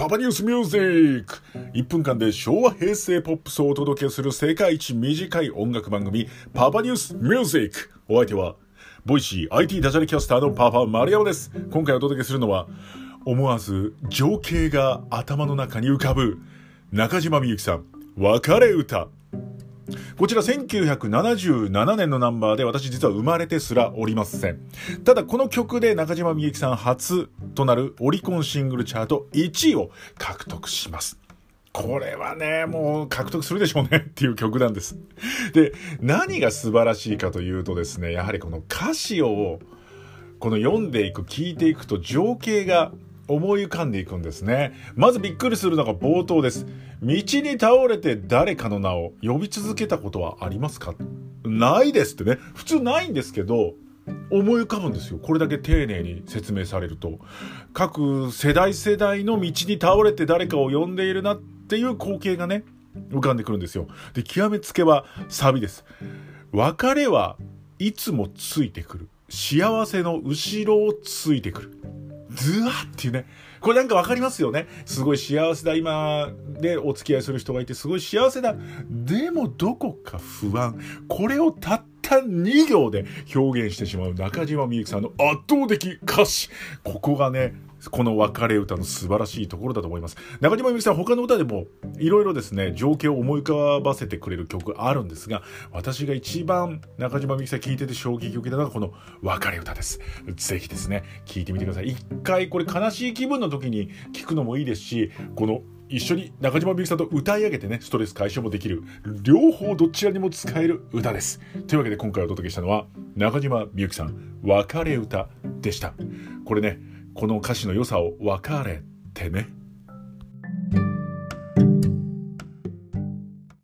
パパニュースミュージック1分間で昭和平成ポップスをお届けする世界一短い音楽番組パパニュースミュージックお相手は Voicy IT ダジャレキャスターのパパ丸山です。今回お届けするのは思わず情景が頭の中に浮かぶ中島みゆきさん別れ歌。こちら1977年のナンバーで私実は生まれてすらおりません。ただこの曲で中島みゆきさん初となるオリコンシングルチャート1位を獲得します。これはね、もう獲得するでしょうね っていう曲なんです。で、何が素晴らしいかというとですね、やはりこの歌詞をこの読んでいく、聞いていくと情景が思い浮かんでいくんですね。まずびっくりするのが冒頭です。道に倒れて誰かの名を呼び続けたことはありますか？ないですってね。普通ないんですけど、思い浮かぶんですよ。これだけ丁寧に説明されると。各世代世代の道に倒れて誰かを呼んでいるなっていう光景がね、浮かんでくるんですよ。で、極めつけはサビです。別れはいつもついてくる。幸せの後ろをついてくる。ズワっていうね。これなんかわかりますよね。すごい幸せだ。今でお付き合いする人がいてすごい幸せだ。でもどこか不安。これをたった2行で表現してしまう中島みゆきさんの圧倒的歌詞。ここがね、この別れ歌の素晴らしいところだと思います。中島みゆきさん他の歌でもいろいろですね、情景を思い浮かばせてくれる曲あるんですが、私が一番中島みゆきさん聴いてて衝撃を受けたのがこの別れ歌です。ぜひですね、聴いてみてください。一回これ悲しい気分の時に聴くのもいいですし、この一緒に中島みゆきさんと歌い上げてね、ストレス解消もできる、両方どちらにも使える歌です。というわけで今回お届けしたのは、中島みゆきさん、別れ歌でした。これね、この歌詞の良さを分かれてね。